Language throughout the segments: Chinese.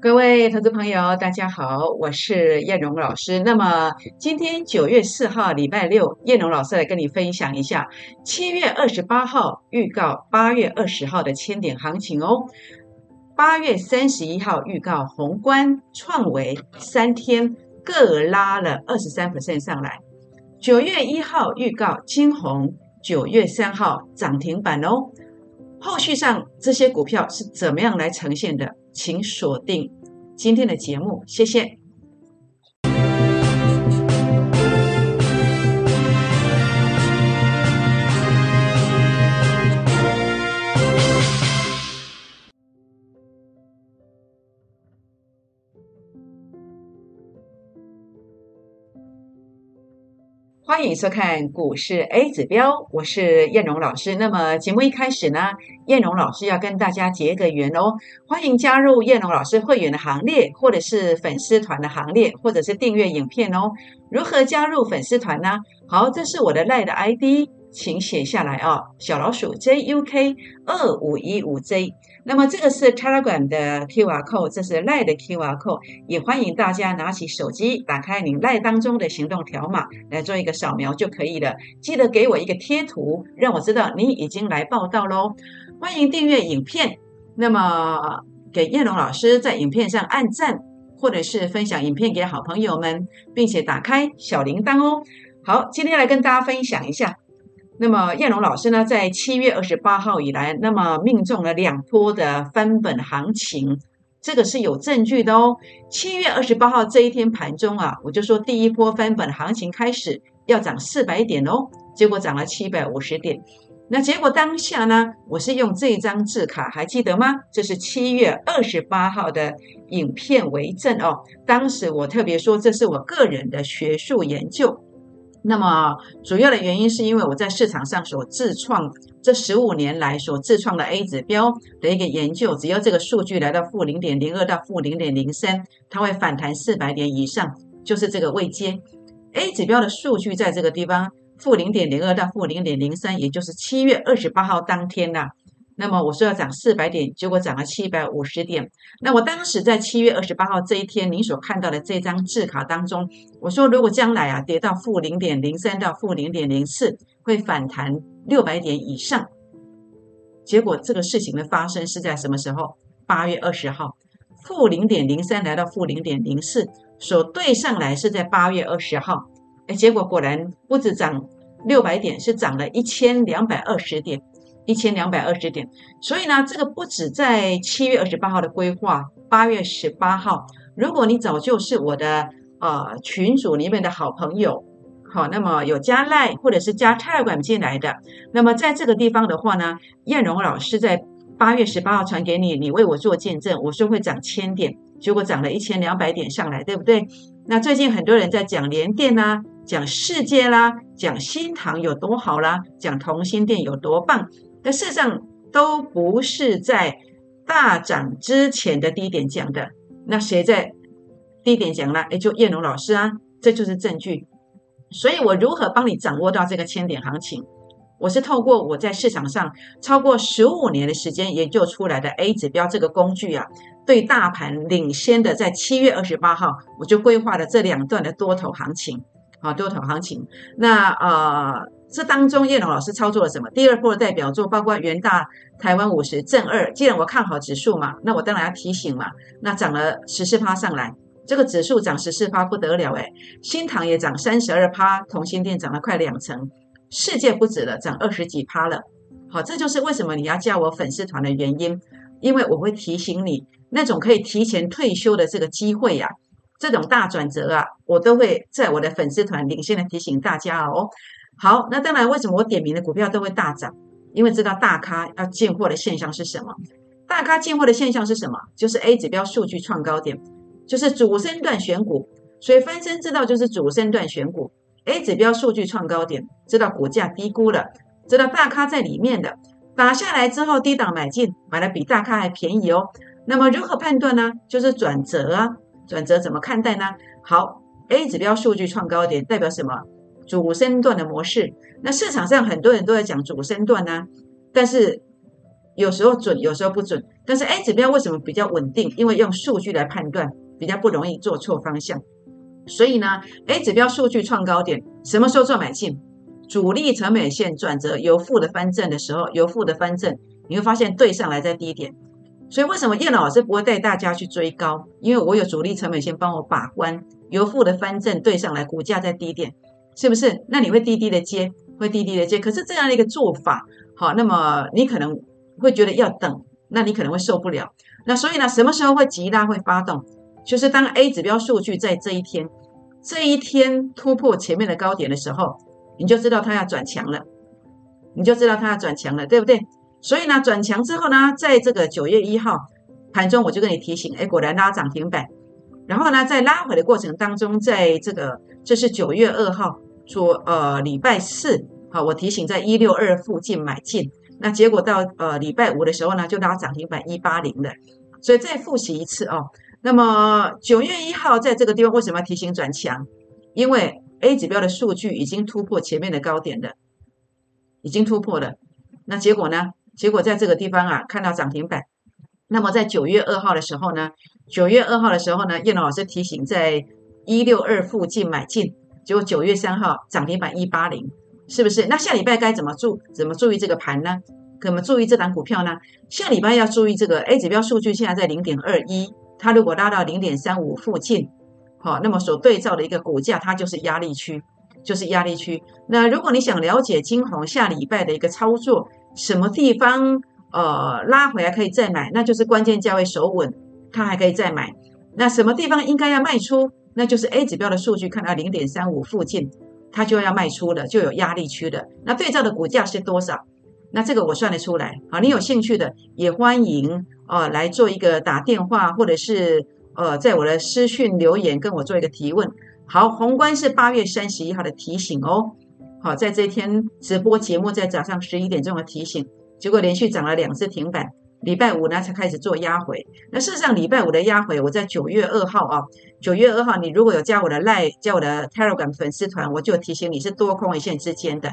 各位投资朋友，大家好，我是燕荣老师。那么今天九月四号，礼拜六，燕荣老师来跟你分享一下七月二十八号预告八月二十号的千点行情哦。八月三十一号预告宏观创维三天各拉了二十三%上来。九月一号预告金红九月三号涨停板哦。后续上这些股票是怎么样来呈现的？请锁定今天的节目，谢谢。欢迎收看股市 A 指标，我是燕荣老师。那么节目一开始呢，燕荣老师要跟大家结个缘哦，欢迎加入燕荣老师会员的行列，或者是粉丝团的行列，或者是订阅影片哦。如何加入粉丝团呢？好，这是我的 l i e 的 ID。请写下来啊，小老鼠 JUK 二五一五 J。那么这个是 Telegram 的 QR code，这是 Line 的 QR code，也欢迎大家拿起手机，打开你 Line 当中的行动条码来做一个扫描就可以了。记得给我一个贴图，让我知道你已经来报道喽。欢迎订阅影片，那么给叶龙老师在影片上按赞，或者是分享影片给好朋友们，并且打开小铃铛哦。好，今天来跟大家分享一下。那么燕龙老师呢，在七月二十八号以来，那么命中了两波的翻本行情，这个是有证据的哦。七月二十八号这一天盘中啊，我就说第一波翻本行情开始要涨四百点哦，结果涨了七百五十点。那结果当下呢，我是用这张字卡，还记得吗？这是七月二十八号的影片为证哦。当时我特别说，这是我个人的学术研究。那么主要的原因是因为我在市场上所自创这十五年来所自创的 A 指标的一个研究，只要这个数据来到负零点零二到负零点零三，它会反弹四百点以上，就是这个位阶。A 指标的数据在这个地方负零点零二到负零点零三，也就是七月二十八号当天呐。那么我说要涨四百点，结果涨了七百五十点。那我当时在七月二十八号这一天，您所看到的这张字卡当中，我说如果将来啊跌到负零点零三到负零点零四，会反弹六百点以上。结果这个事情的发生是在什么时候？八月二十号，负零点零三来到负零点零四，所对上来是在八月二十号。哎，结果果然不止涨六百点，是涨了一千两百二十点。一千两百二十点，所以呢，这个不止在七月二十八号的规划，八月十八号，如果你早就是我的呃群组里面的好朋友，好，那么有加赖或者是加泰管进来的，那么在这个地方的话呢，燕荣老师在八月十八号传给你，你为我做见证，我说会涨千点，结果涨了一千两百点上来，对不对？那最近很多人在讲联电啦，讲世界啦，讲新塘有多好啦，讲同心店有多棒。但事实上都不是在大涨之前的低点讲的，那谁在低点讲了？哎，就叶龙老师啊，这就是证据。所以我如何帮你掌握到这个千点行情？我是透过我在市场上超过十五年的时间研究出来的 A 指标这个工具啊，对大盘领先的，在七月二十八号我就规划了这两段的多头行情，啊，多头行情。那呃。这当中，叶龙老师操作了什么？第二波的代表作包括元大、台湾五十、正二。既然我看好指数嘛，那我当然要提醒嘛。那涨了十四趴上来，这个指数涨十四趴不得了诶新塘也涨三十二趴，同心店涨了快两成，世界不止了，涨二十几趴了。好，这就是为什么你要加我粉丝团的原因，因为我会提醒你那种可以提前退休的这个机会呀，这种大转折啊，我都会在我的粉丝团领先的提醒大家哦。好，那当然，为什么我点名的股票都会大涨？因为知道大咖要进货的现象是什么？大咖进货的现象是什么？就是 A 指标数据创高点，就是主升段选股。所以翻身知道就是主升段选股，A 指标数据创高点，知道股价低估了，知道大咖在里面的，打下来之后低档买进，买的比大咖还便宜哦。那么如何判断呢？就是转折啊，转折怎么看待呢？好，A 指标数据创高点代表什么？主升段的模式，那市场上很多人都在讲主升段呢，但是有时候准，有时候不准。但是 A 指标为什么比较稳定？因为用数据来判断，比较不容易做错方向。所以呢，A 指标数据创高点，什么时候做买进？主力成本线转折由负的翻正的时候，由负的翻正，你会发现对上来在低点。所以为什么叶老师不会带大家去追高？因为我有主力成本线帮我把关，由负的翻正对上来，股价在低点，是不是？那你会低低的接，会低低的接。可是这样的一个做法，好，那么你可能会觉得要等，那你可能会受不了。那所以呢，什么时候会急拉会发动？就是当 A 指标数据在这一天，这一天突破前面的高点的时候。你就知道它要转强了，你就知道它要转强了，对不对？所以呢，转强之后呢，在这个九月一号盘中，我就跟你提醒，哎，果然拉涨停板。然后呢，在拉回的过程当中，在这个这是九月二号，说呃礼拜四，好，我提醒在一六二附近买进。那结果到呃礼拜五的时候呢，就拉涨停板一八零了。所以再复习一次哦。那么九月一号在这个地方为什么要提醒转强？因为 A 指标的数据已经突破前面的高点了，已经突破了。那结果呢？结果在这个地方啊，看到涨停板。那么在九月二号的时候呢，九月二号的时候呢，叶龙老师提醒在一六二附近买进。结果九月三号涨停板一八零，是不是？那下礼拜该怎么注怎么注意这个盘呢？怎么注意这档股票呢？下礼拜要注意这个 A 指标数据现在在零点二一，它如果拉到零点三五附近。好，那么所对照的一个股价，它就是压力区，就是压力区。那如果你想了解金红下礼拜的一个操作，什么地方呃拉回来可以再买，那就是关键价位守稳，它还可以再买。那什么地方应该要卖出，那就是 A 指标的数据看到零点三五附近，它就要卖出了，就有压力区的。那对照的股价是多少？那这个我算得出来。好，你有兴趣的也欢迎呃来做一个打电话或者是。呃，在我的私讯留言跟我做一个提问。好，宏观是八月三十一号的提醒哦。好，在这一天直播节目在早上十一点钟的提醒，结果连续涨了两次停板。礼拜五呢才开始做压回。那事实上，礼拜五的压回，我在九月二号啊，九月二号，你如果有加我的赖，加我的 Telegram 粉丝团，我就提醒你是多空一线之间的，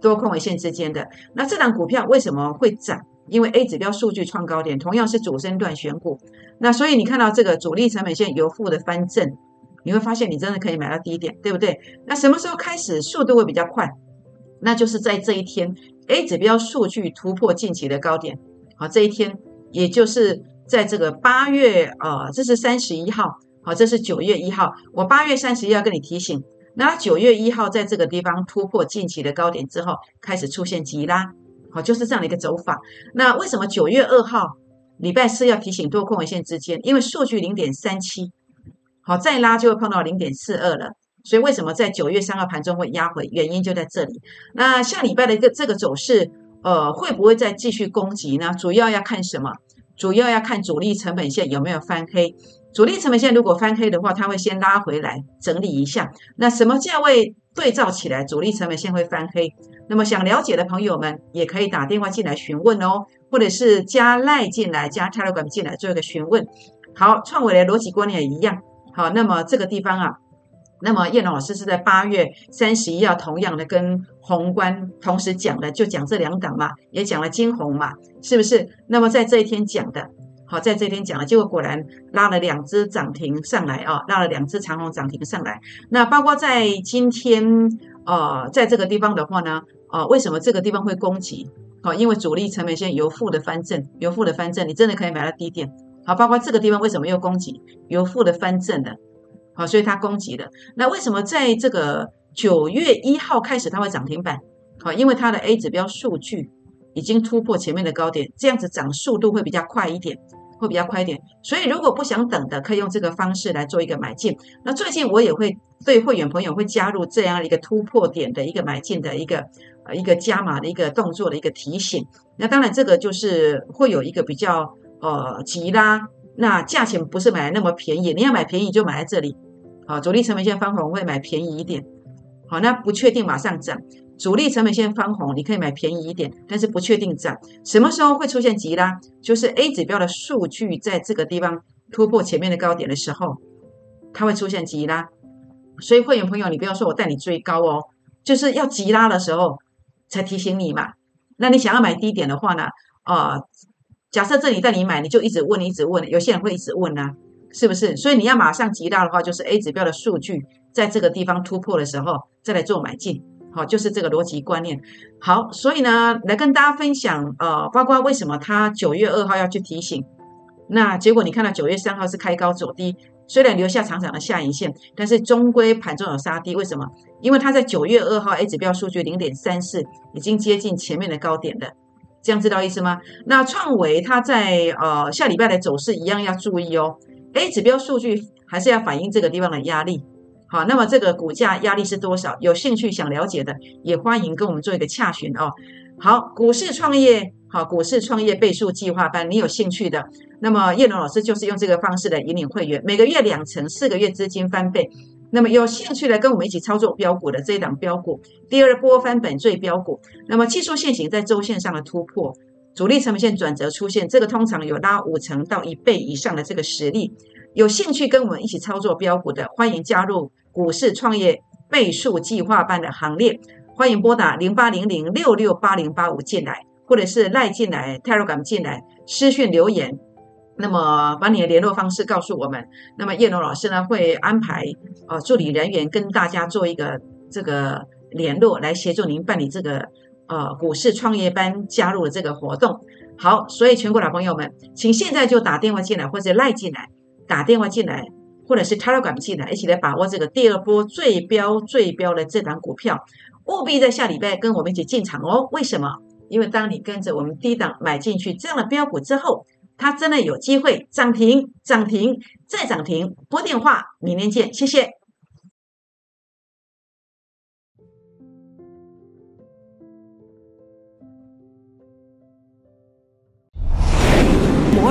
多空一线之间的。那这档股票为什么会涨？因为 A 指标数据创高点，同样是主升段选股，那所以你看到这个主力成本线由负的翻正，你会发现你真的可以买到低点，对不对？那什么时候开始速度会比较快？那就是在这一天 A 指标数据突破近期的高点，好，这一天也就是在这个八月呃，这是三十一号，好，这是九月一号，我八月三十一要跟你提醒，那九月一号在这个地方突破近期的高点之后，开始出现急拉。好，就是这样的一个走法。那为什么九月二号礼拜四要提醒多空尾线之间？因为数据零点三七，好再拉就会碰到零点四二了。所以为什么在九月三号盘中会压回？原因就在这里。那下礼拜的一个这个走势，呃，会不会再继续攻击呢？主要要看什么？主要要看主力成本线有没有翻黑。主力成本线如果翻黑的话，它会先拉回来整理一下。那什么价位对照起来，主力成本线会翻黑？那么想了解的朋友们，也可以打电话进来询问哦，或者是加赖进来，加 Telegram 进来做一个询问。好，创伟的逻辑观念也一样。好，那么这个地方啊，那么叶龙老师是在八月三十一号同样的跟宏观同时讲的，就讲这两档嘛，也讲了金红嘛，是不是？那么在这一天讲的，好，在这一天讲了，结果果然拉了两只涨停上来啊，拉了两只长虹涨停上来。那包括在今天，呃，在这个地方的话呢？哦，为什么这个地方会攻击？好，因为主力成本线由负的翻正，由负的翻正，你真的可以买到低点。好，包括这个地方为什么又攻击？由负的翻正的，好，所以它攻击的。那为什么在这个九月一号开始它会涨停板？好，因为它的 A 指标数据已经突破前面的高点，这样子涨速度会比较快一点。会比较快一点，所以如果不想等的，可以用这个方式来做一个买进。那最近我也会对会员朋友会加入这样一个突破点的一个买进的一个呃一个加码的一个动作的一个提醒。那当然这个就是会有一个比较呃急拉，那价钱不是买那么便宜，你要买便宜就买在这里。好，主力成本线翻红会买便宜一点。好，那不确定马上涨。主力成本线翻红，你可以买便宜一点，但是不确定涨什么时候会出现急拉，就是 A 指标的数据在这个地方突破前面的高点的时候，它会出现急拉。所以会员朋友，你不要说我带你追高哦，就是要急拉的时候才提醒你嘛。那你想要买低点的话呢，啊，假设这里带你买，你就一直问，一直问，有些人会一直问啊，是不是？所以你要马上急到的话，就是 A 指标的数据在这个地方突破的时候，再来做买进，好，就是这个逻辑观念。好，所以呢，来跟大家分享，呃，包括为什么他九月二号要去提醒，那结果你看到九月三号是开高走低，虽然留下长长的下影线，但是终归盘中有杀低，为什么？因为它在九月二号 A 指标数据零点三四，已经接近前面的高点了。这样知道意思吗？那创维它在呃下礼拜的走势一样要注意哦。A 指标数据还是要反映这个地方的压力。好，那么这个股价压力是多少？有兴趣想了解的，也欢迎跟我们做一个洽询哦。好，股市创业，好，股市创业倍数计划班，你有兴趣的，那么叶龙老师就是用这个方式来引领会员，每个月两成，四个月资金翻倍。那么有兴趣的跟我们一起操作标股的这一档标股，第二波翻本最标股。那么技术线型在周线上的突破，主力成本线转折出现，这个通常有拉五成到一倍以上的这个实力。有兴趣跟我们一起操作标股的，欢迎加入股市创业倍数计划班的行列。欢迎拨打零八零零六六八零八五进来，或者是赖进来、Telegram 进来私讯留言。那么把你的联络方式告诉我们，那么叶龙老师呢会安排呃助理人员跟大家做一个这个联络，来协助您办理这个呃股市创业班加入了这个活动。好，所以全国老朋友们，请现在就打电话进来或者赖进来，打电话进来或者是 Telegram 进来，一起来把握这个第二波最标最标的这档股票，务必在下礼拜跟我们一起进场哦。为什么？因为当你跟着我们低档买进去这样的标股之后。它真的有机会涨停，涨停再涨停。拨电话，明天见，谢谢。